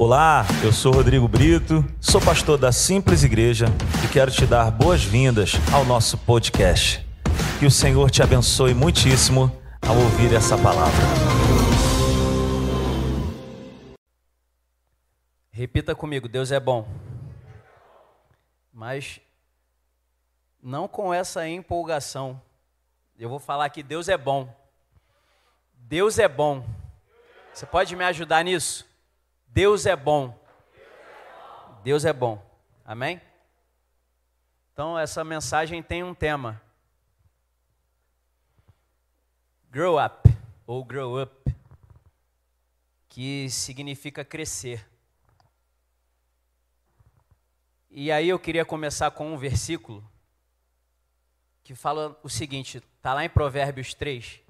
Olá, eu sou Rodrigo Brito, sou pastor da Simples Igreja e quero te dar boas-vindas ao nosso podcast. Que o Senhor te abençoe muitíssimo ao ouvir essa palavra. Repita comigo: Deus é bom. Mas não com essa empolgação. Eu vou falar que Deus é bom. Deus é bom. Você pode me ajudar nisso? Deus é bom. Deus é bom. Amém? Então, essa mensagem tem um tema. Grow up, ou grow up, que significa crescer. E aí eu queria começar com um versículo que fala o seguinte, está lá em Provérbios 3,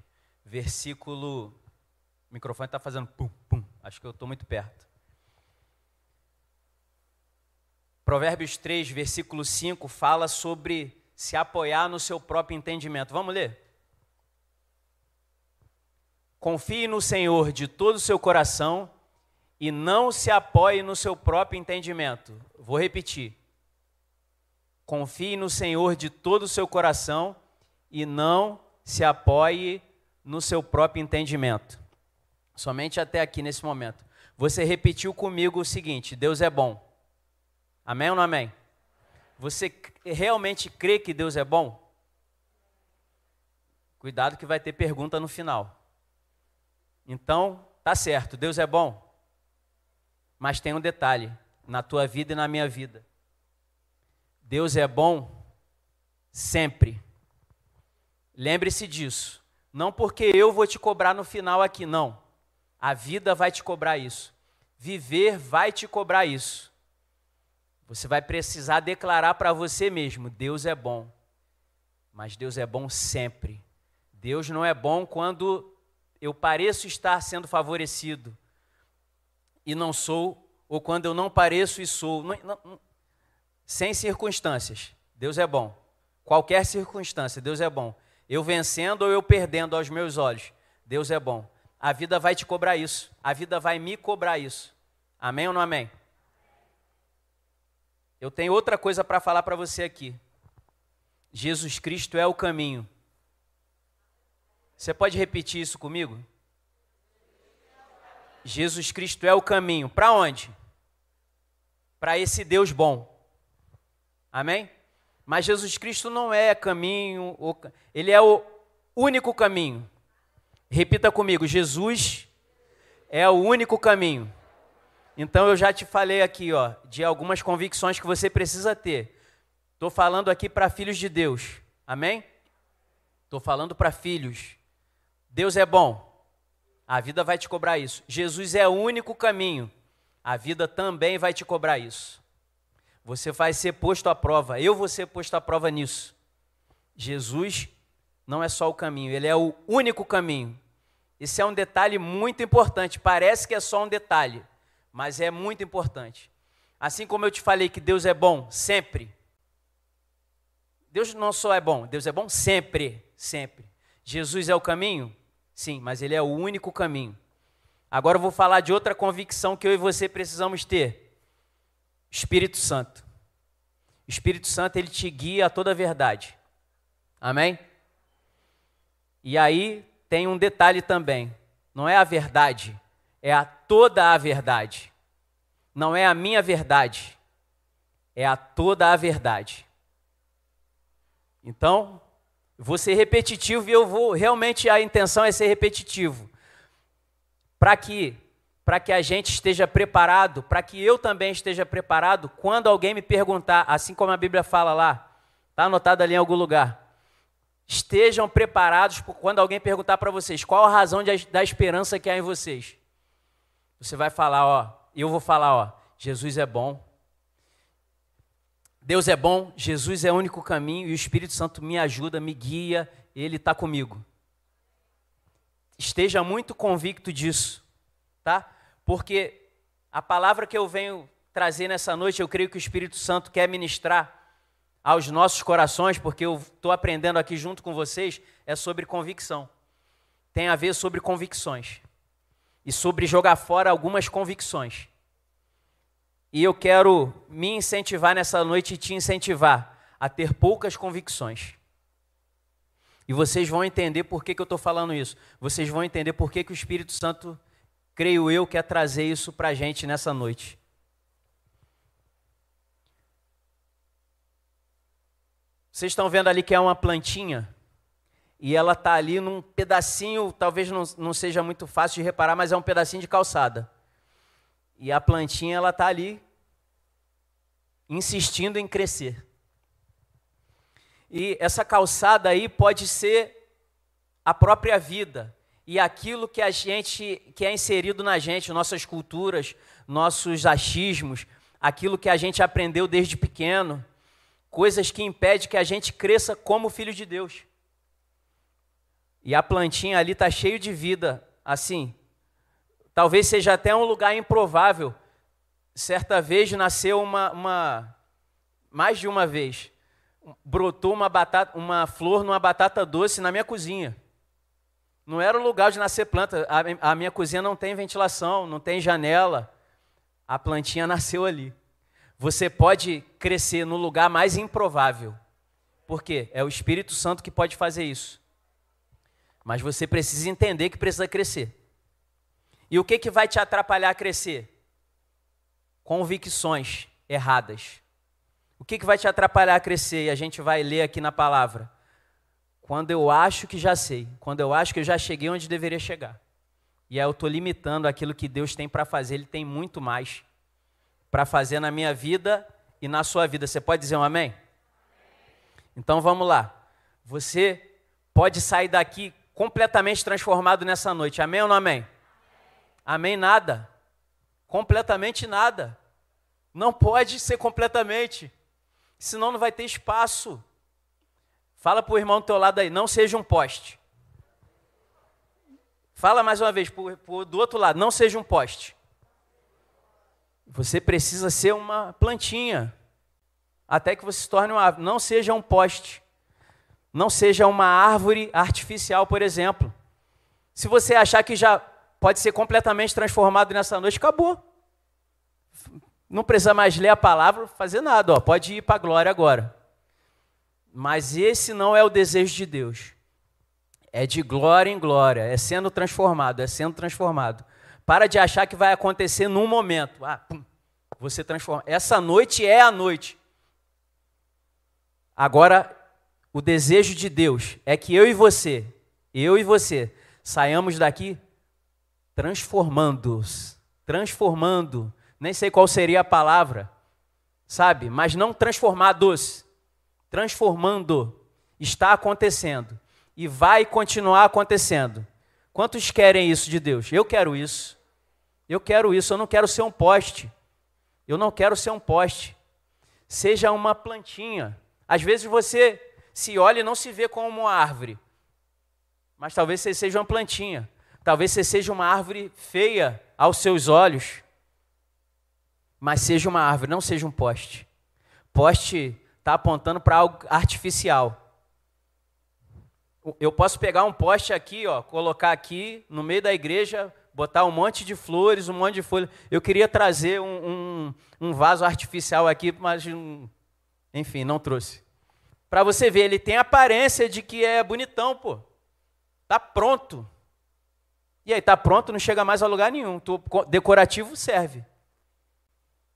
versículo. O microfone está fazendo pum, pum, acho que eu estou muito perto. Provérbios 3, versículo 5, fala sobre se apoiar no seu próprio entendimento. Vamos ler? Confie no Senhor de todo o seu coração e não se apoie no seu próprio entendimento. Vou repetir. Confie no Senhor de todo o seu coração e não se apoie no seu próprio entendimento. Somente até aqui nesse momento. Você repetiu comigo o seguinte: Deus é bom. Amém ou não amém? Você realmente crê que Deus é bom? Cuidado que vai ter pergunta no final. Então, tá certo, Deus é bom. Mas tem um detalhe na tua vida e na minha vida. Deus é bom sempre. Lembre-se disso. Não porque eu vou te cobrar no final aqui, não. A vida vai te cobrar isso. Viver vai te cobrar isso. Você vai precisar declarar para você mesmo: Deus é bom. Mas Deus é bom sempre. Deus não é bom quando eu pareço estar sendo favorecido e não sou, ou quando eu não pareço e sou. Não, não, sem circunstâncias. Deus é bom. Qualquer circunstância, Deus é bom. Eu vencendo ou eu perdendo aos meus olhos, Deus é bom. A vida vai te cobrar isso. A vida vai me cobrar isso. Amém ou não amém? Eu tenho outra coisa para falar para você aqui. Jesus Cristo é o caminho. Você pode repetir isso comigo? Jesus Cristo é o caminho. Para onde? Para esse Deus bom. Amém? Mas Jesus Cristo não é caminho, ele é o único caminho. Repita comigo: Jesus é o único caminho. Então eu já te falei aqui, ó, de algumas convicções que você precisa ter. Estou falando aqui para filhos de Deus. Amém? Estou falando para filhos. Deus é bom. A vida vai te cobrar isso. Jesus é o único caminho. A vida também vai te cobrar isso. Você vai ser posto à prova. Eu vou ser posto à prova nisso. Jesus não é só o caminho, ele é o único caminho. Isso é um detalhe muito importante. Parece que é só um detalhe, mas é muito importante. Assim como eu te falei que Deus é bom sempre. Deus não só é bom, Deus é bom sempre, sempre. Jesus é o caminho? Sim, mas ele é o único caminho. Agora eu vou falar de outra convicção que eu e você precisamos ter. Espírito Santo. O Espírito Santo ele te guia a toda a verdade. Amém? E aí tem um detalhe também. Não é a verdade, é a toda a verdade. Não é a minha verdade, é a toda a verdade. Então, vou ser repetitivo e eu vou realmente a intenção é ser repetitivo. Para que para que a gente esteja preparado, para que eu também esteja preparado quando alguém me perguntar, assim como a Bíblia fala lá, está anotado ali em algum lugar. Estejam preparados quando alguém perguntar para vocês qual a razão de, da esperança que há em vocês. Você vai falar, ó, eu vou falar, ó, Jesus é bom. Deus é bom, Jesus é o único caminho e o Espírito Santo me ajuda, me guia, ele está comigo. Esteja muito convicto disso, tá? Porque a palavra que eu venho trazer nessa noite, eu creio que o Espírito Santo quer ministrar aos nossos corações, porque eu estou aprendendo aqui junto com vocês, é sobre convicção. Tem a ver sobre convicções e sobre jogar fora algumas convicções. E eu quero me incentivar nessa noite e te incentivar a ter poucas convicções. E vocês vão entender por que, que eu estou falando isso. Vocês vão entender por que, que o Espírito Santo, creio eu, quer trazer isso para a gente nessa noite. Vocês estão vendo ali que é uma plantinha? E ela está ali num pedacinho, talvez não, não seja muito fácil de reparar, mas é um pedacinho de calçada. E a plantinha ela está ali insistindo em crescer. E essa calçada aí pode ser a própria vida e aquilo que a gente que é inserido na gente, nossas culturas, nossos achismos, aquilo que a gente aprendeu desde pequeno, coisas que impedem que a gente cresça como filho de Deus. E a plantinha ali está cheio de vida, assim. Talvez seja até um lugar improvável. Certa vez nasceu uma, uma mais de uma vez, brotou uma batata, uma flor numa batata doce na minha cozinha. Não era o lugar de nascer planta. A, a minha cozinha não tem ventilação, não tem janela. A plantinha nasceu ali. Você pode crescer no lugar mais improvável. Por quê? É o Espírito Santo que pode fazer isso. Mas você precisa entender que precisa crescer. E o que, que vai te atrapalhar a crescer? Convicções erradas. O que, que vai te atrapalhar a crescer? E a gente vai ler aqui na palavra. Quando eu acho que já sei, quando eu acho que eu já cheguei onde deveria chegar. E aí eu estou limitando aquilo que Deus tem para fazer, Ele tem muito mais para fazer na minha vida e na sua vida. Você pode dizer um amém? Então vamos lá. Você pode sair daqui completamente transformado nessa noite. Amém ou não amém? Amém, nada. Completamente nada. Não pode ser completamente. Senão não vai ter espaço. Fala para o irmão do teu lado aí, não seja um poste. Fala mais uma vez pro, pro, do outro lado, não seja um poste. Você precisa ser uma plantinha. Até que você se torne uma árvore. Não seja um poste. Não seja uma árvore artificial, por exemplo. Se você achar que já pode ser completamente transformado nessa noite, acabou. Não precisa mais ler a palavra, fazer nada, ó, pode ir para a glória agora. Mas esse não é o desejo de Deus. É de glória em glória, é sendo transformado, é sendo transformado. Para de achar que vai acontecer num momento. Ah, pum, você transforma. Essa noite é a noite. Agora, o desejo de Deus é que eu e você, eu e você, saiamos daqui transformando-os, transformando nem sei qual seria a palavra, sabe? Mas não transformados, transformando. Está acontecendo e vai continuar acontecendo. Quantos querem isso de Deus? Eu quero isso. Eu quero isso. Eu não quero ser um poste. Eu não quero ser um poste. Seja uma plantinha. Às vezes você se olha e não se vê como uma árvore. Mas talvez você seja uma plantinha. Talvez você seja uma árvore feia aos seus olhos mas seja uma árvore, não seja um poste. Poste está apontando para algo artificial. Eu posso pegar um poste aqui, ó, colocar aqui no meio da igreja, botar um monte de flores, um monte de folhas. Eu queria trazer um, um, um vaso artificial aqui, mas enfim, não trouxe. Para você ver, ele tem aparência de que é bonitão, pô. Tá pronto. E aí, tá pronto, não chega mais a lugar nenhum. Decorativo serve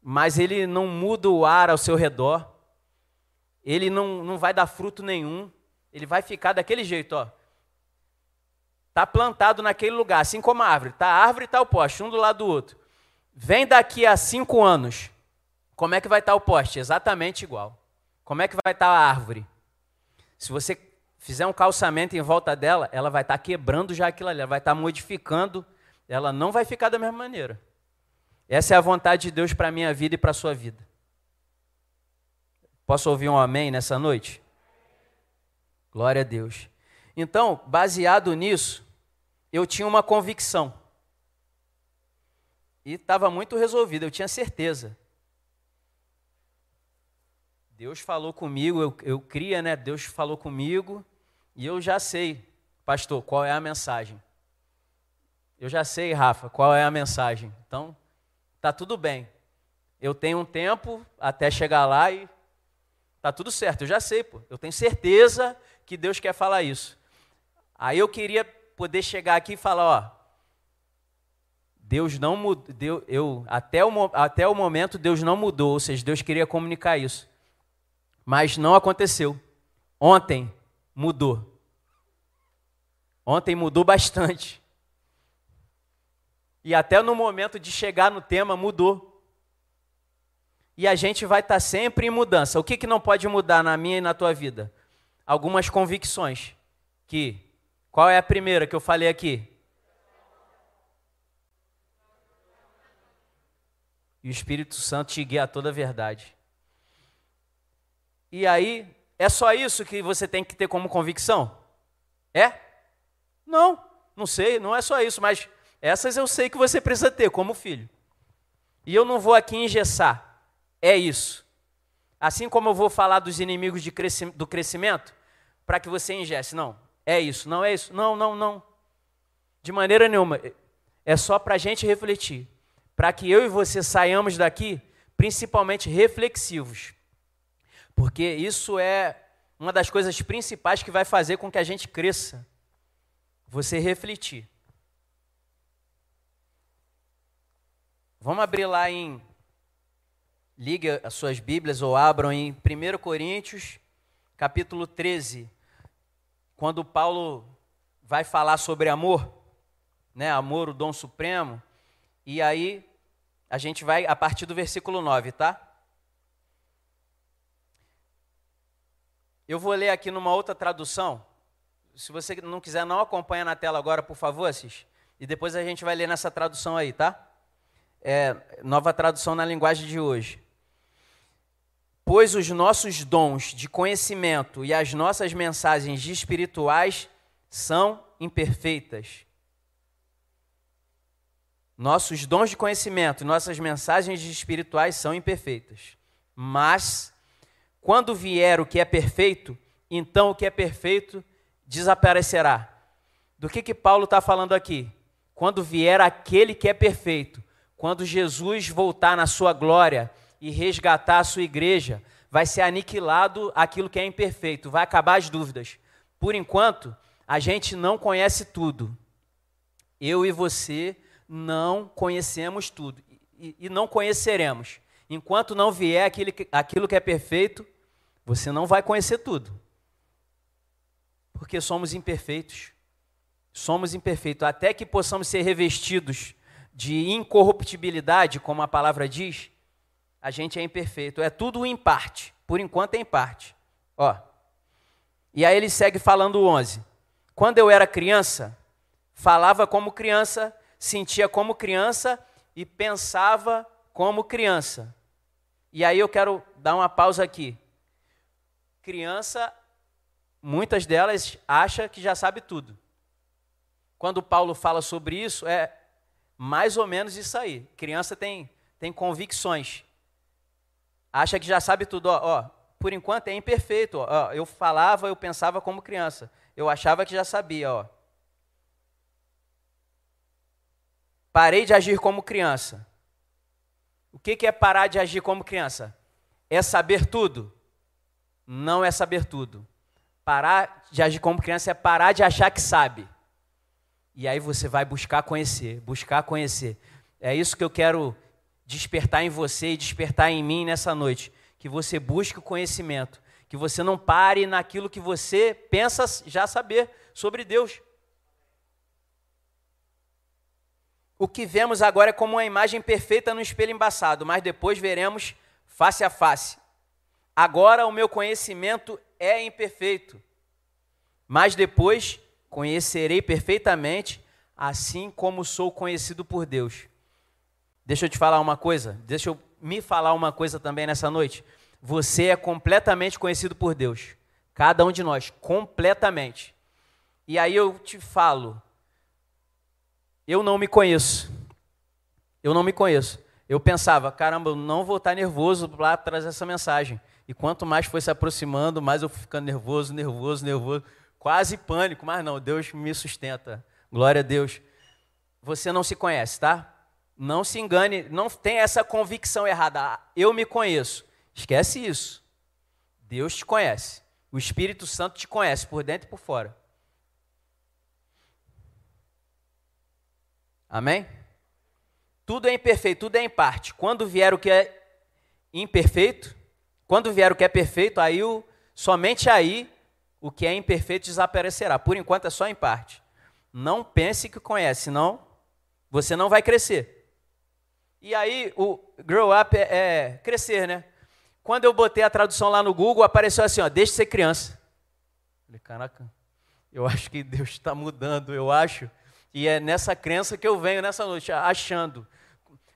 mas ele não muda o ar ao seu redor, ele não, não vai dar fruto nenhum, ele vai ficar daquele jeito, ó. Está plantado naquele lugar, assim como a árvore. Está a árvore e está o poste, um do lado do outro. Vem daqui a cinco anos, como é que vai estar tá o poste? Exatamente igual. Como é que vai estar tá a árvore? Se você fizer um calçamento em volta dela, ela vai estar tá quebrando já aquilo ali, ela vai estar modificando, ela não vai ficar da mesma maneira. Essa é a vontade de Deus para a minha vida e para a sua vida. Posso ouvir um amém nessa noite? Glória a Deus. Então, baseado nisso, eu tinha uma convicção. E estava muito resolvido, eu tinha certeza. Deus falou comigo, eu, eu cria, né? Deus falou comigo, e eu já sei, pastor, qual é a mensagem. Eu já sei, Rafa, qual é a mensagem. Então, Tá tudo bem. eu tenho um tempo até chegar lá e tá tudo certo, eu já sei, pô. Eu tenho certeza que Deus quer falar isso. Aí eu queria poder chegar aqui e falar, ó, Deus não mudou, eu, até, o, até o momento Deus não mudou, ou seja, Deus queria comunicar isso. Mas não aconteceu. Ontem mudou. Ontem mudou bastante. E até no momento de chegar no tema mudou. E a gente vai estar sempre em mudança. O que, que não pode mudar na minha e na tua vida? Algumas convicções. Que qual é a primeira que eu falei aqui? E o Espírito Santo te guia a toda a verdade. E aí, é só isso que você tem que ter como convicção? É? Não, não sei, não é só isso, mas essas eu sei que você precisa ter como filho. E eu não vou aqui engessar. É isso. Assim como eu vou falar dos inimigos cresci do crescimento, para que você ingesse. Não, é isso, não é isso. Não, não, não. De maneira nenhuma. É só para a gente refletir para que eu e você saiamos daqui principalmente reflexivos. Porque isso é uma das coisas principais que vai fazer com que a gente cresça. Você refletir. Vamos abrir lá em. Ligue as suas Bíblias ou abram em 1 Coríntios, capítulo 13, quando Paulo vai falar sobre amor, né? Amor, o dom supremo. E aí, a gente vai a partir do versículo 9, tá? Eu vou ler aqui numa outra tradução. Se você não quiser, não acompanha na tela agora, por favor, Assis. E depois a gente vai ler nessa tradução aí, tá? É, nova tradução na linguagem de hoje. Pois os nossos dons de conhecimento e as nossas mensagens espirituais são imperfeitas. Nossos dons de conhecimento, nossas mensagens espirituais são imperfeitas. Mas, quando vier o que é perfeito, então o que é perfeito desaparecerá. Do que, que Paulo está falando aqui? Quando vier aquele que é perfeito, quando Jesus voltar na sua glória e resgatar a sua igreja, vai ser aniquilado aquilo que é imperfeito, vai acabar as dúvidas. Por enquanto, a gente não conhece tudo. Eu e você não conhecemos tudo e, e não conheceremos. Enquanto não vier aquilo, aquilo que é perfeito, você não vai conhecer tudo. Porque somos imperfeitos. Somos imperfeitos. Até que possamos ser revestidos de incorruptibilidade, como a palavra diz, a gente é imperfeito. É tudo em parte. Por enquanto é em parte. Ó. E aí ele segue falando o 11. Quando eu era criança, falava como criança, sentia como criança e pensava como criança. E aí eu quero dar uma pausa aqui. Criança, muitas delas acha que já sabe tudo. Quando Paulo fala sobre isso, é mais ou menos isso aí. Criança tem, tem convicções. Acha que já sabe tudo. Ó, ó por enquanto é imperfeito. Ó, eu falava, eu pensava como criança. Eu achava que já sabia. Ó. Parei de agir como criança. O que é parar de agir como criança? É saber tudo? Não é saber tudo. Parar de agir como criança é parar de achar que sabe. E aí você vai buscar conhecer, buscar conhecer. É isso que eu quero despertar em você e despertar em mim nessa noite. Que você busque o conhecimento. Que você não pare naquilo que você pensa já saber sobre Deus. O que vemos agora é como uma imagem perfeita no espelho embaçado, mas depois veremos face a face. Agora o meu conhecimento é imperfeito, mas depois conhecerei perfeitamente, assim como sou conhecido por Deus. Deixa eu te falar uma coisa, deixa eu me falar uma coisa também nessa noite. Você é completamente conhecido por Deus. Cada um de nós, completamente. E aí eu te falo, eu não me conheço. Eu não me conheço. Eu pensava, caramba, eu não vou estar nervoso para trazer essa mensagem. E quanto mais foi se aproximando, mais eu fui ficando nervoso, nervoso, nervoso, quase pânico, mas não, Deus me sustenta. Glória a Deus. Você não se conhece, tá? Não se engane, não tem essa convicção errada. Ah, eu me conheço. Esquece isso. Deus te conhece. O Espírito Santo te conhece por dentro e por fora. Amém? Tudo é imperfeito, tudo é em parte. Quando vier o que é imperfeito, quando vier o que é perfeito, aí o, somente aí o que é imperfeito desaparecerá. Por enquanto é só em parte. Não pense que conhece, senão você não vai crescer. E aí o grow up é, é crescer, né? Quando eu botei a tradução lá no Google, apareceu assim, ó, deixe de ser criança. Falei, caraca, eu acho que Deus está mudando, eu acho. E é nessa crença que eu venho nessa noite, achando,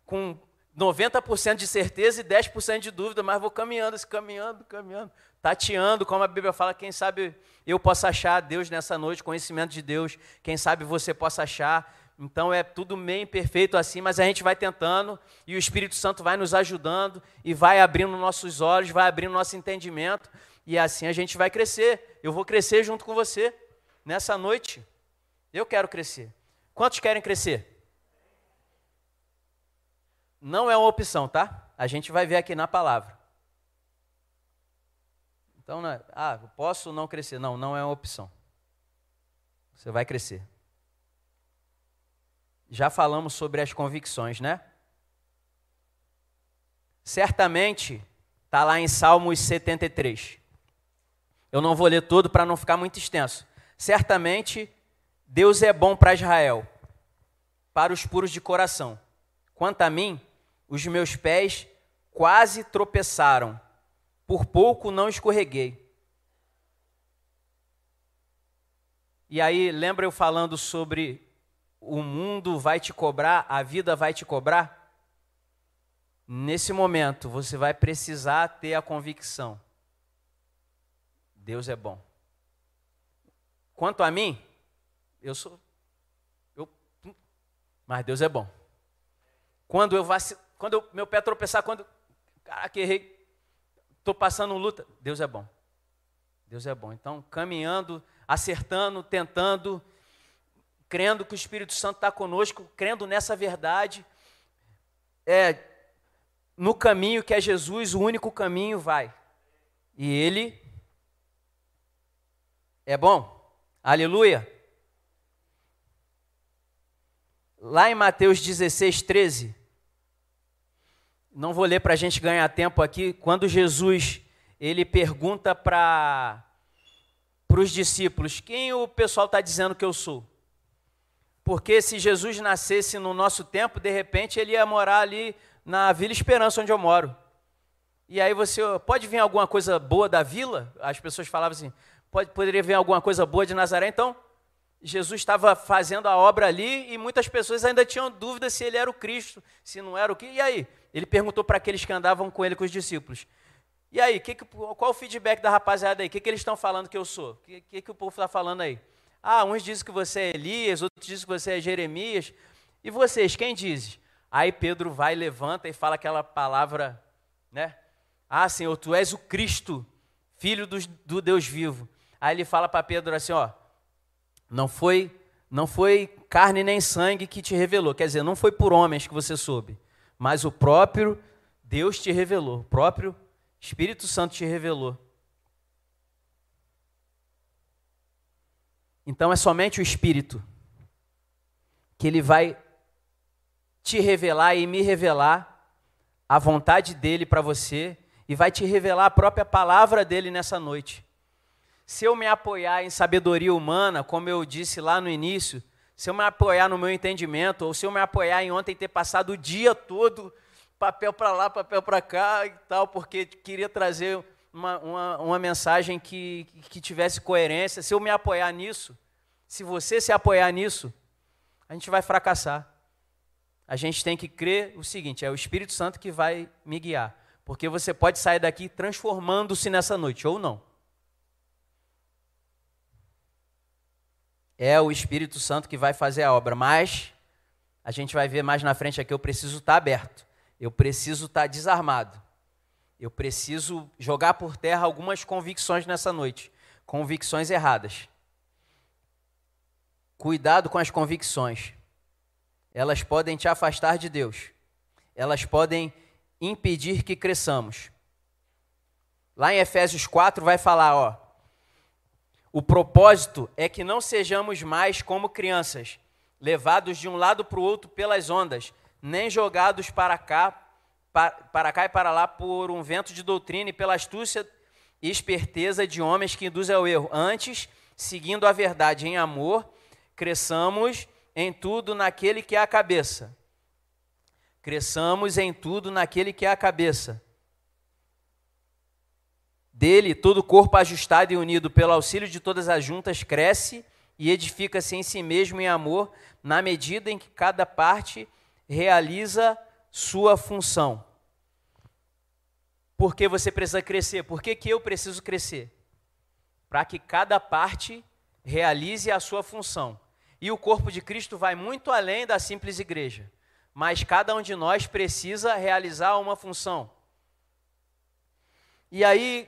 com 90% de certeza e 10% de dúvida, mas vou caminhando, caminhando, caminhando, tateando, como a Bíblia fala, quem sabe eu possa achar Deus nessa noite, conhecimento de Deus, quem sabe você possa achar. Então é tudo meio imperfeito assim, mas a gente vai tentando e o Espírito Santo vai nos ajudando e vai abrindo nossos olhos, vai abrindo nosso entendimento e assim a gente vai crescer. Eu vou crescer junto com você nessa noite. Eu quero crescer. Quantos querem crescer? Não é uma opção, tá? A gente vai ver aqui na palavra. Então, não é, ah, posso não crescer? Não, não é uma opção. Você vai crescer já falamos sobre as convicções, né? Certamente está lá em Salmos 73. Eu não vou ler todo para não ficar muito extenso. Certamente Deus é bom para Israel, para os puros de coração. Quanto a mim, os meus pés quase tropeçaram, por pouco não escorreguei. E aí, lembra eu falando sobre o mundo vai te cobrar, a vida vai te cobrar? Nesse momento, você vai precisar ter a convicção: Deus é bom. Quanto a mim, eu sou. Eu, mas Deus é bom. Quando eu vacilar, quando eu, meu pé tropeçar, quando. Caraca, errei. Estou passando luta. Deus é bom. Deus é bom. Então, caminhando, acertando, tentando crendo que o Espírito Santo está conosco, crendo nessa verdade, é, no caminho que é Jesus, o único caminho vai. E Ele é bom. Aleluia. Lá em Mateus 16, 13, não vou ler para a gente ganhar tempo aqui, quando Jesus ele pergunta para os discípulos: quem o pessoal está dizendo que eu sou? Porque se Jesus nascesse no nosso tempo, de repente ele ia morar ali na Vila Esperança, onde eu moro. E aí você, pode vir alguma coisa boa da vila? As pessoas falavam assim, pode, poderia vir alguma coisa boa de Nazaré? Então, Jesus estava fazendo a obra ali e muitas pessoas ainda tinham dúvida se ele era o Cristo, se não era o que. E aí? Ele perguntou para aqueles que andavam com ele, com os discípulos. E aí, que que, qual o feedback da rapaziada aí? O que, que eles estão falando que eu sou? O que, que, que o povo está falando aí? Ah, uns dizem que você é Elias, outros dizem que você é Jeremias. E vocês, quem diz? Aí Pedro vai, levanta e fala aquela palavra, né? Ah, Senhor, tu és o Cristo, filho do, do Deus vivo. Aí ele fala para Pedro assim, ó, não foi, não foi carne nem sangue que te revelou, quer dizer, não foi por homens que você soube, mas o próprio Deus te revelou, o próprio Espírito Santo te revelou. Então é somente o Espírito que ele vai te revelar e me revelar a vontade dele para você e vai te revelar a própria palavra dele nessa noite. Se eu me apoiar em sabedoria humana, como eu disse lá no início, se eu me apoiar no meu entendimento, ou se eu me apoiar em ontem ter passado o dia todo papel para lá, papel para cá e tal, porque queria trazer uma, uma, uma mensagem que, que tivesse coerência, se eu me apoiar nisso, se você se apoiar nisso, a gente vai fracassar. A gente tem que crer o seguinte: é o Espírito Santo que vai me guiar. Porque você pode sair daqui transformando-se nessa noite, ou não. É o Espírito Santo que vai fazer a obra, mas a gente vai ver mais na frente aqui. Eu preciso estar aberto, eu preciso estar desarmado, eu preciso jogar por terra algumas convicções nessa noite, convicções erradas. Cuidado com as convicções. elas podem te afastar de Deus. Elas podem impedir que cresçamos. Lá em Efésios 4 vai falar, ó, o propósito é que não sejamos mais como crianças, levados de um lado para o outro pelas ondas, nem jogados para cá, para, cá e para lá por um vento de doutrina e pela astúcia e esperteza de homens que induzem ao erro. Antes, seguindo a verdade em amor, cresçamos em tudo naquele que é a cabeça. Cresçamos em tudo naquele que é a cabeça. Dele, todo o corpo ajustado e unido pelo auxílio de todas as juntas cresce e edifica-se em si mesmo em amor, na medida em que cada parte realiza sua função. Por que você precisa crescer? Por que, que eu preciso crescer? Para que cada parte realize a sua função. E o corpo de Cristo vai muito além da simples igreja. Mas cada um de nós precisa realizar uma função. E aí,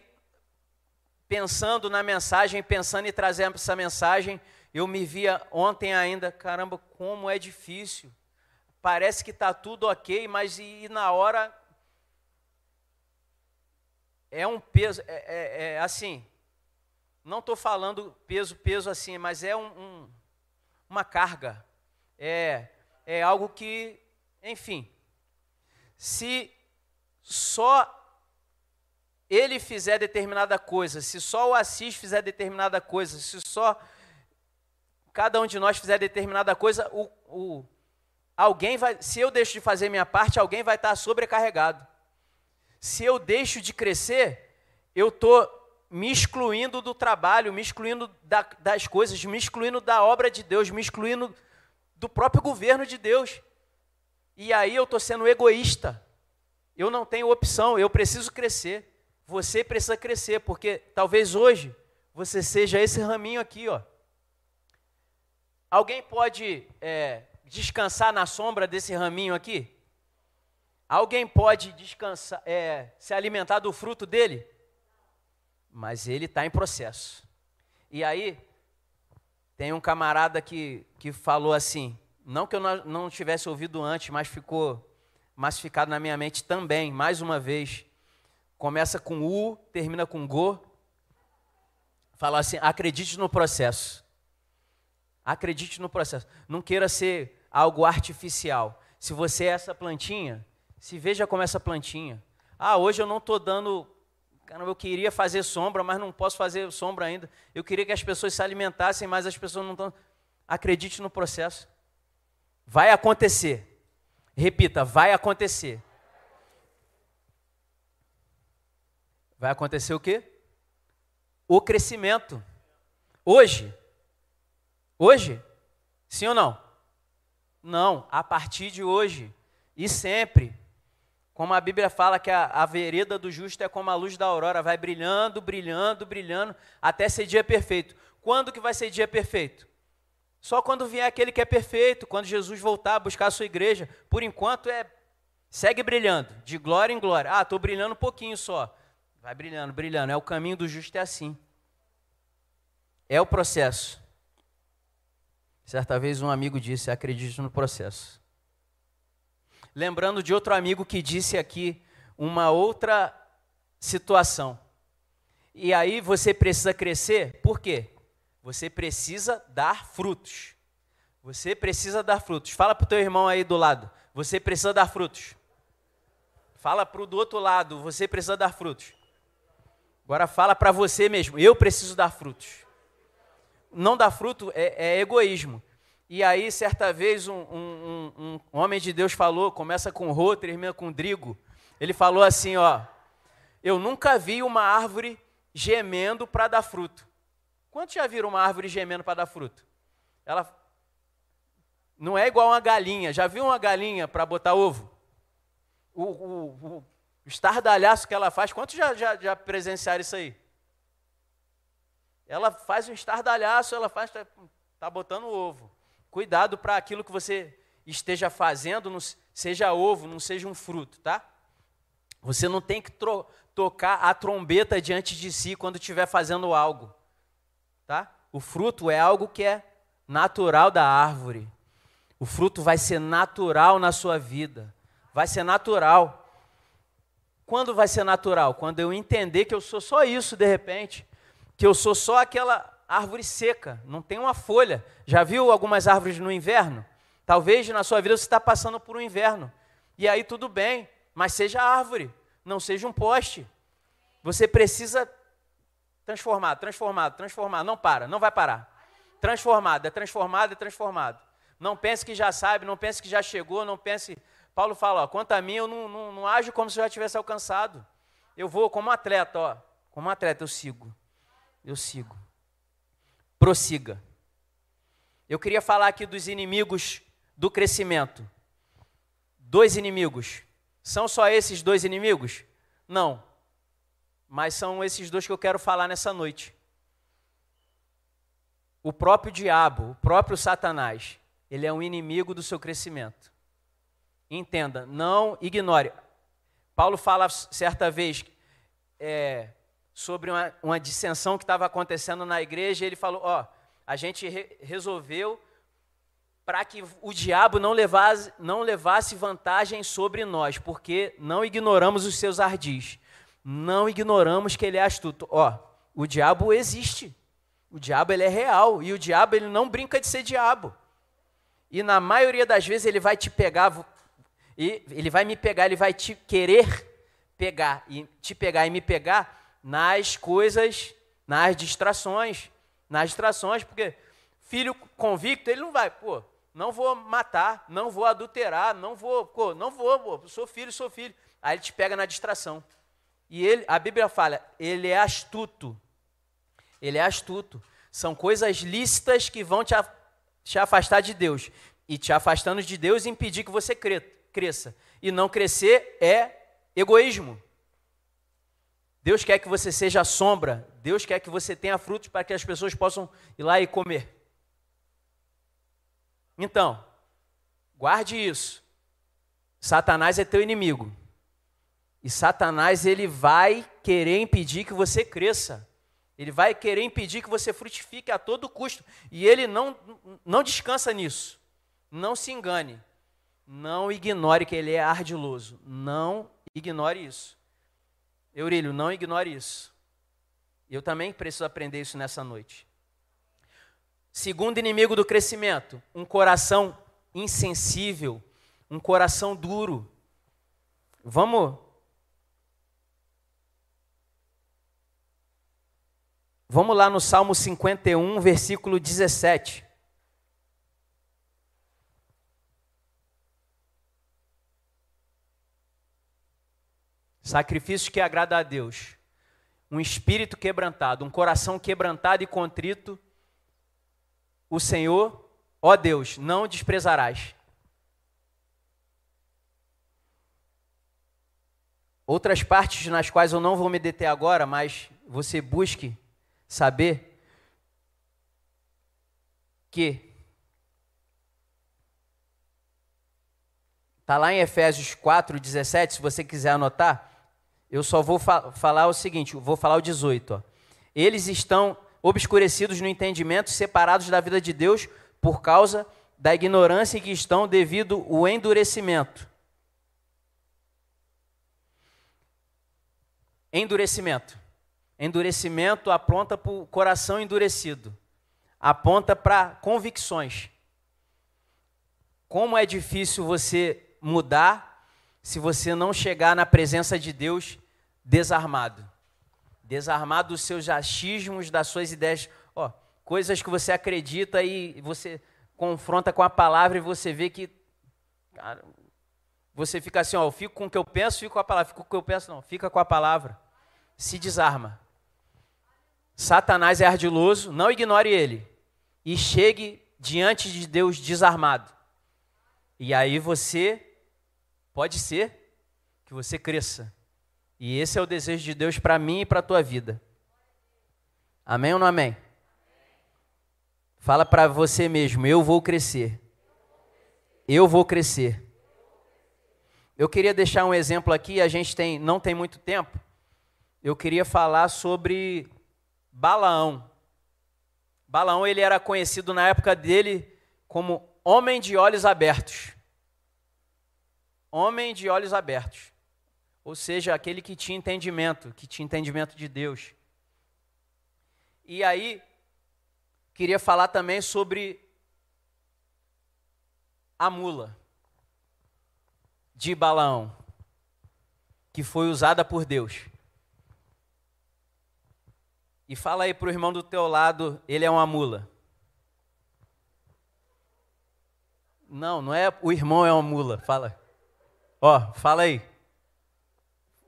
pensando na mensagem, pensando em trazer essa mensagem, eu me via ontem ainda, caramba, como é difícil. Parece que está tudo ok, mas e, e na hora é um peso, é, é, é assim, não estou falando peso, peso assim, mas é um, um, uma carga, é, é algo que, enfim, se só ele fizer determinada coisa, se só o Assis fizer determinada coisa, se só cada um de nós fizer determinada coisa, o, o, alguém vai, se eu deixo de fazer minha parte, alguém vai estar sobrecarregado. Se eu deixo de crescer, eu estou me excluindo do trabalho, me excluindo da, das coisas, me excluindo da obra de Deus, me excluindo do próprio governo de Deus. E aí eu estou sendo egoísta. Eu não tenho opção, eu preciso crescer. Você precisa crescer, porque talvez hoje você seja esse raminho aqui, ó. Alguém pode é, descansar na sombra desse raminho aqui? Alguém pode descansar, é, se alimentar do fruto dele? Mas ele está em processo. E aí, tem um camarada que, que falou assim, não que eu não, não tivesse ouvido antes, mas ficou massificado na minha mente também, mais uma vez. Começa com U, termina com Go. Fala assim: acredite no processo. Acredite no processo. Não queira ser algo artificial. Se você é essa plantinha, se veja como essa plantinha. Ah, hoje eu não estou dando. Caramba, eu queria fazer sombra, mas não posso fazer sombra ainda. Eu queria que as pessoas se alimentassem, mas as pessoas não estão. Acredite no processo. Vai acontecer. Repita, vai acontecer. Vai acontecer o quê? O crescimento. Hoje. Hoje? Sim ou não? Não, a partir de hoje e sempre. Como a Bíblia fala que a, a, vereda do justo é como a luz da aurora, vai brilhando, brilhando, brilhando, até ser dia perfeito. Quando que vai ser dia perfeito? Só quando vier aquele que é perfeito, quando Jesus voltar a buscar a sua igreja. Por enquanto é segue brilhando, de glória em glória. Ah, estou brilhando um pouquinho só. Vai brilhando, brilhando. É o caminho do justo é assim. É o processo. Certa vez um amigo disse: acredite no processo lembrando de outro amigo que disse aqui uma outra situação. E aí você precisa crescer, por quê? Você precisa dar frutos. Você precisa dar frutos. Fala para o teu irmão aí do lado, você precisa dar frutos. Fala para o do outro lado, você precisa dar frutos. Agora fala para você mesmo, eu preciso dar frutos. Não dar fruto é, é egoísmo. E aí, certa vez, um, um, um, um homem de Deus falou, começa com Rô, termina com Drigo. Ele falou assim: ó, eu nunca vi uma árvore gemendo para dar fruto. Quantos já viram uma árvore gemendo para dar fruto? Ela não é igual uma galinha. Já viu uma galinha para botar ovo? O, o, estardalhaço que ela faz, quantos já, já, já presenciaram isso aí? Ela faz um estardalhaço, ela faz, está tá botando ovo. Cuidado para aquilo que você esteja fazendo não seja ovo, não seja um fruto, tá? Você não tem que tocar a trombeta diante de si quando estiver fazendo algo, tá? O fruto é algo que é natural da árvore. O fruto vai ser natural na sua vida. Vai ser natural. Quando vai ser natural? Quando eu entender que eu sou só isso de repente, que eu sou só aquela árvore seca, não tem uma folha. Já viu algumas árvores no inverno? Talvez na sua vida você está passando por um inverno. E aí tudo bem, mas seja árvore, não seja um poste. Você precisa transformar, transformado, transformado. Não para, não vai parar. Transformado, é transformado, é transformado. Não pense que já sabe, não pense que já chegou, não pense Paulo fala, ó, quanto a mim, eu não, não, não ajo como se eu já tivesse alcançado. Eu vou como atleta, ó, como atleta, eu sigo. Eu sigo. Prossiga. Eu queria falar aqui dos inimigos do crescimento. Dois inimigos. São só esses dois inimigos? Não. Mas são esses dois que eu quero falar nessa noite. O próprio diabo, o próprio Satanás, ele é um inimigo do seu crescimento. Entenda, não ignore. Paulo fala certa vez é, sobre uma, uma, dissensão que estava acontecendo na igreja. ele falou: Ó, a gente re resolveu para que o diabo não levasse, não levasse vantagem sobre nós, porque não ignoramos os seus ardis. Não ignoramos que ele é astuto. Ó, o diabo existe. O diabo ele é real e o diabo ele não brinca de ser diabo. E na maioria das vezes ele vai te pegar e ele vai me pegar, ele vai te querer pegar e te pegar e me pegar nas coisas, nas distrações, nas distrações, porque filho convicto, ele não vai, pô, não vou matar, não vou adulterar, não vou, pô, não vou, pô, sou filho, sou filho. Aí ele te pega na distração. E ele, a Bíblia fala, ele é astuto. Ele é astuto. São coisas lícitas que vão te, te afastar de Deus. E te afastando de Deus impedir que você crê cresça. E não crescer é egoísmo. Deus quer que você seja sombra. Deus quer que você tenha frutos para que as pessoas possam ir lá e comer. Então, guarde isso. Satanás é teu inimigo. E Satanás ele vai querer impedir que você cresça. Ele vai querer impedir que você frutifique a todo custo. E ele não, não descansa nisso. Não se engane. Não ignore que ele é ardiloso. Não ignore isso. Eurílio, não ignore isso. Eu também preciso aprender isso nessa noite. Segundo inimigo do crescimento, um coração insensível, um coração duro. Vamos Vamos lá no Salmo 51, versículo 17. Sacrifício que agrada a Deus. Um espírito quebrantado, um coração quebrantado e contrito. O Senhor, ó Deus, não desprezarás. Outras partes nas quais eu não vou me deter agora, mas você busque saber que está lá em Efésios 4, 17, se você quiser anotar, eu só vou fa falar o seguinte, vou falar o 18. Ó. Eles estão obscurecidos no entendimento, separados da vida de Deus por causa da ignorância em que estão devido ao endurecimento. Endurecimento. Endurecimento aponta para o coração endurecido, aponta para convicções. Como é difícil você mudar se você não chegar na presença de Deus desarmado. Desarmado dos seus achismos, das suas ideias, ó, coisas que você acredita e você confronta com a palavra e você vê que cara, você fica assim, ó, eu fico com o que eu penso, fico com a palavra, fico com o que eu penso, não, fica com a palavra. Se desarma. Satanás é ardiloso, não ignore ele. E chegue diante de Deus desarmado. E aí você Pode ser que você cresça. E esse é o desejo de Deus para mim e para a tua vida. Amém ou não amém? Fala para você mesmo, eu vou crescer. Eu vou crescer. Eu queria deixar um exemplo aqui, a gente tem, não tem muito tempo. Eu queria falar sobre Balaão. Balaão ele era conhecido na época dele como homem de olhos abertos. Homem de olhos abertos. Ou seja, aquele que tinha entendimento, que tinha entendimento de Deus. E aí, queria falar também sobre a mula de Balaão, que foi usada por Deus. E fala aí para o irmão do teu lado, ele é uma mula. Não, não é o irmão é uma mula, fala. Ó, fala aí.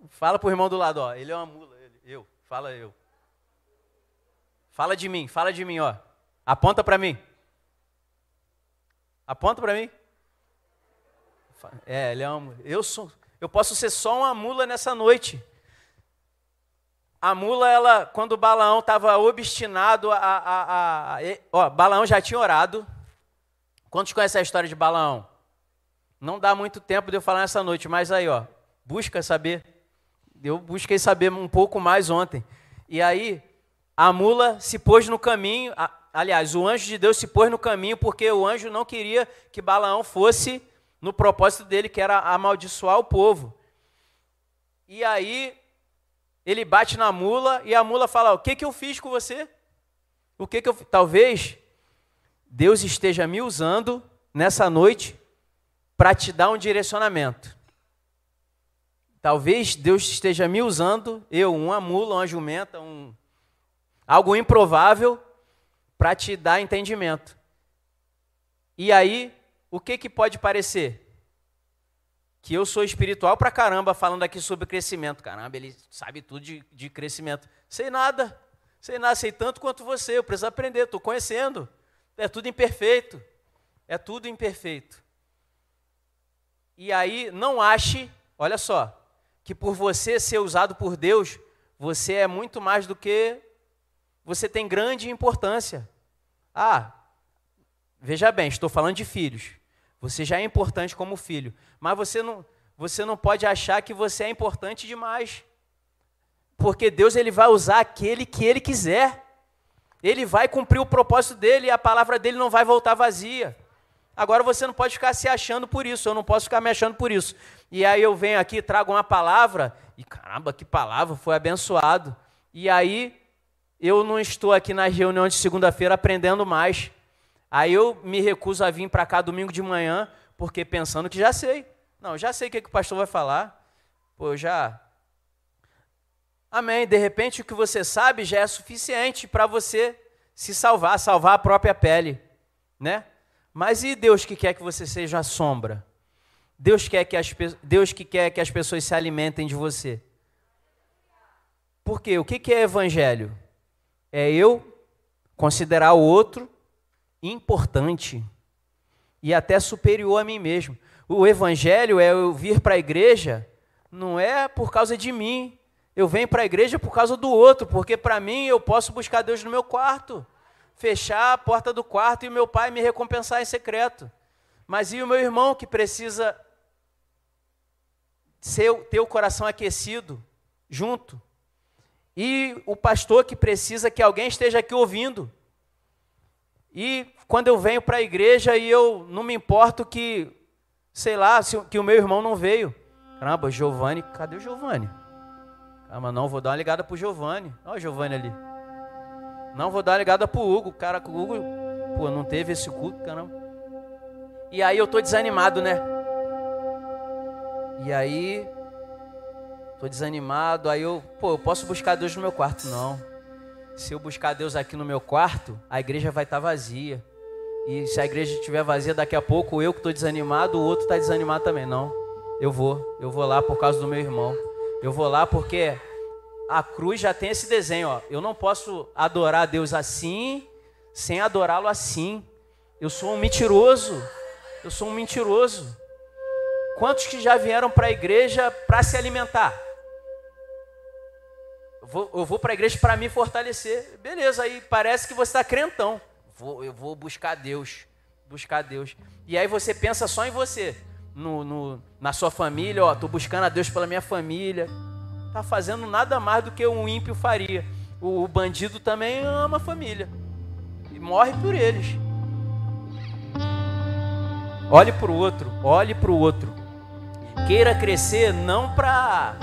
Fala pro irmão do lado, ó, ele é uma mula, ele, eu, fala eu. Fala de mim, fala de mim, ó. Aponta para mim. Aponta para mim. É, ele é uma, eu sou, eu posso ser só uma mula nessa noite. A mula, ela, quando Balaão estava obstinado a, a, a, a, ó, Balaão já tinha orado. Quantos conhecem a história de Balaão? Não dá muito tempo de eu falar nessa noite, mas aí, ó, busca saber. Eu busquei saber um pouco mais ontem. E aí, a mula se pôs no caminho. Aliás, o anjo de Deus se pôs no caminho porque o anjo não queria que Balaão fosse no propósito dele, que era amaldiçoar o povo. E aí, ele bate na mula e a mula fala: O que, que eu fiz com você? O que, que eu. Talvez Deus esteja me usando nessa noite para te dar um direcionamento. Talvez Deus esteja me usando, eu, uma mula, uma jumenta, um, algo improvável, para te dar entendimento. E aí, o que, que pode parecer? que eu sou espiritual pra caramba falando aqui sobre crescimento. Caramba, ele sabe tudo de, de crescimento. Sei nada. Sei nada, sei tanto quanto você. Eu preciso aprender, estou conhecendo. É tudo imperfeito. É tudo imperfeito. E aí, não ache, olha só, que por você ser usado por Deus, você é muito mais do que. Você tem grande importância. Ah, veja bem, estou falando de filhos. Você já é importante como filho, mas você não, você não pode achar que você é importante demais. Porque Deus ele vai usar aquele que ele quiser. Ele vai cumprir o propósito dele e a palavra dele não vai voltar vazia. Agora você não pode ficar se achando por isso, eu não posso ficar me achando por isso. E aí eu venho aqui, trago uma palavra, e caramba, que palavra, foi abençoado. E aí eu não estou aqui nas reuniões de segunda-feira aprendendo mais. Aí eu me recuso a vir para cá domingo de manhã, porque pensando que já sei. Não, já sei o que, que o pastor vai falar. Pô, já. Amém. De repente o que você sabe já é suficiente para você se salvar, salvar a própria pele, né? Mas e Deus que quer que você seja a sombra? Deus quer que as, Deus que quer que as pessoas se alimentem de você. Por quê? O que é evangelho? É eu considerar o outro importante e até superior a mim mesmo. O evangelho é eu vir para a igreja, não é por causa de mim. Eu venho para a igreja por causa do outro, porque para mim eu posso buscar Deus no meu quarto, fechar a porta do quarto e o meu pai me recompensar em secreto. Mas e o meu irmão que precisa ser, ter o coração aquecido junto? E o pastor que precisa que alguém esteja aqui ouvindo. E quando eu venho para a igreja e eu não me importo que, sei lá, se, que o meu irmão não veio. Caramba, Giovanni, cadê o Giovanni? Caramba, não, vou dar uma ligada pro Giovanni. Olha o Giovanni ali. Não, vou dar ligada pro Hugo. O cara, o Hugo, pô, não teve esse culto, caramba. E aí eu tô desanimado, né? E aí, tô desanimado, aí eu, pô, eu posso buscar Deus no meu quarto? Não se eu buscar Deus aqui no meu quarto, a igreja vai estar tá vazia. E se a igreja estiver vazia, daqui a pouco eu que estou desanimado, o outro está desanimado também. Não, eu vou, eu vou lá por causa do meu irmão. Eu vou lá porque a cruz já tem esse desenho. Ó. Eu não posso adorar Deus assim, sem adorá-lo assim. Eu sou um mentiroso. Eu sou um mentiroso. Quantos que já vieram para a igreja para se alimentar? vou, eu vou para a igreja para me fortalecer. Beleza, aí parece que você está crentão. Vou, eu vou buscar Deus. Buscar Deus. E aí você pensa só em você. No, no, na sua família, ó, estou buscando a Deus pela minha família. Está fazendo nada mais do que um ímpio faria. O, bandido também ama a família. E morre por eles. Olhe para o outro, olhe para o outro. Queira crescer não para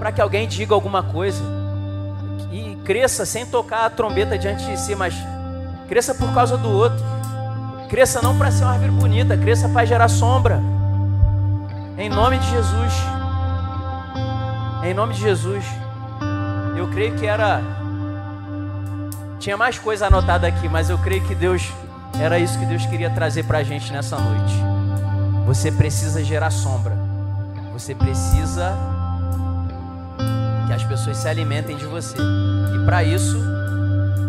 para que alguém diga alguma coisa. E cresça sem tocar a trombeta diante de si, mas cresça por causa do outro. Cresça não para ser uma árvore bonita, cresça para gerar sombra. Em nome de Jesus. Em nome de Jesus. Eu creio que era. Tinha mais coisa anotada aqui, mas eu creio que Deus. Era isso que Deus queria trazer para a gente nessa noite. Você precisa gerar sombra. Você precisa que as pessoas se alimentem de você. E para isso,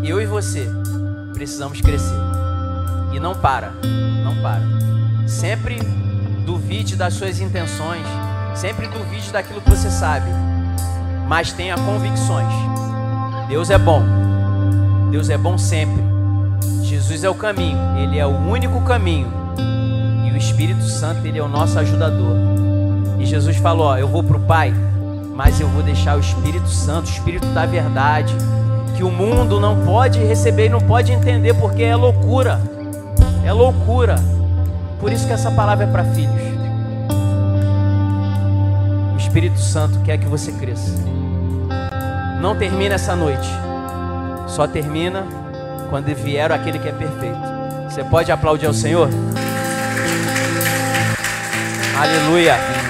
eu e você precisamos crescer. E não para, não para. Sempre duvide das suas intenções, sempre duvide daquilo que você sabe, mas tenha convicções. Deus é bom, Deus é bom sempre. Jesus é o caminho, Ele é o único caminho, e o Espírito Santo, Ele é o nosso ajudador. E Jesus falou: ó, Eu vou para o Pai, mas eu vou deixar o Espírito Santo, o Espírito da verdade, que o mundo não pode receber e não pode entender, porque é loucura, é loucura. Por isso que essa palavra é para filhos. Espírito Santo quer que você cresça. Não termina essa noite. Só termina quando vier aquele que é perfeito. Você pode aplaudir ao Senhor? Aleluia.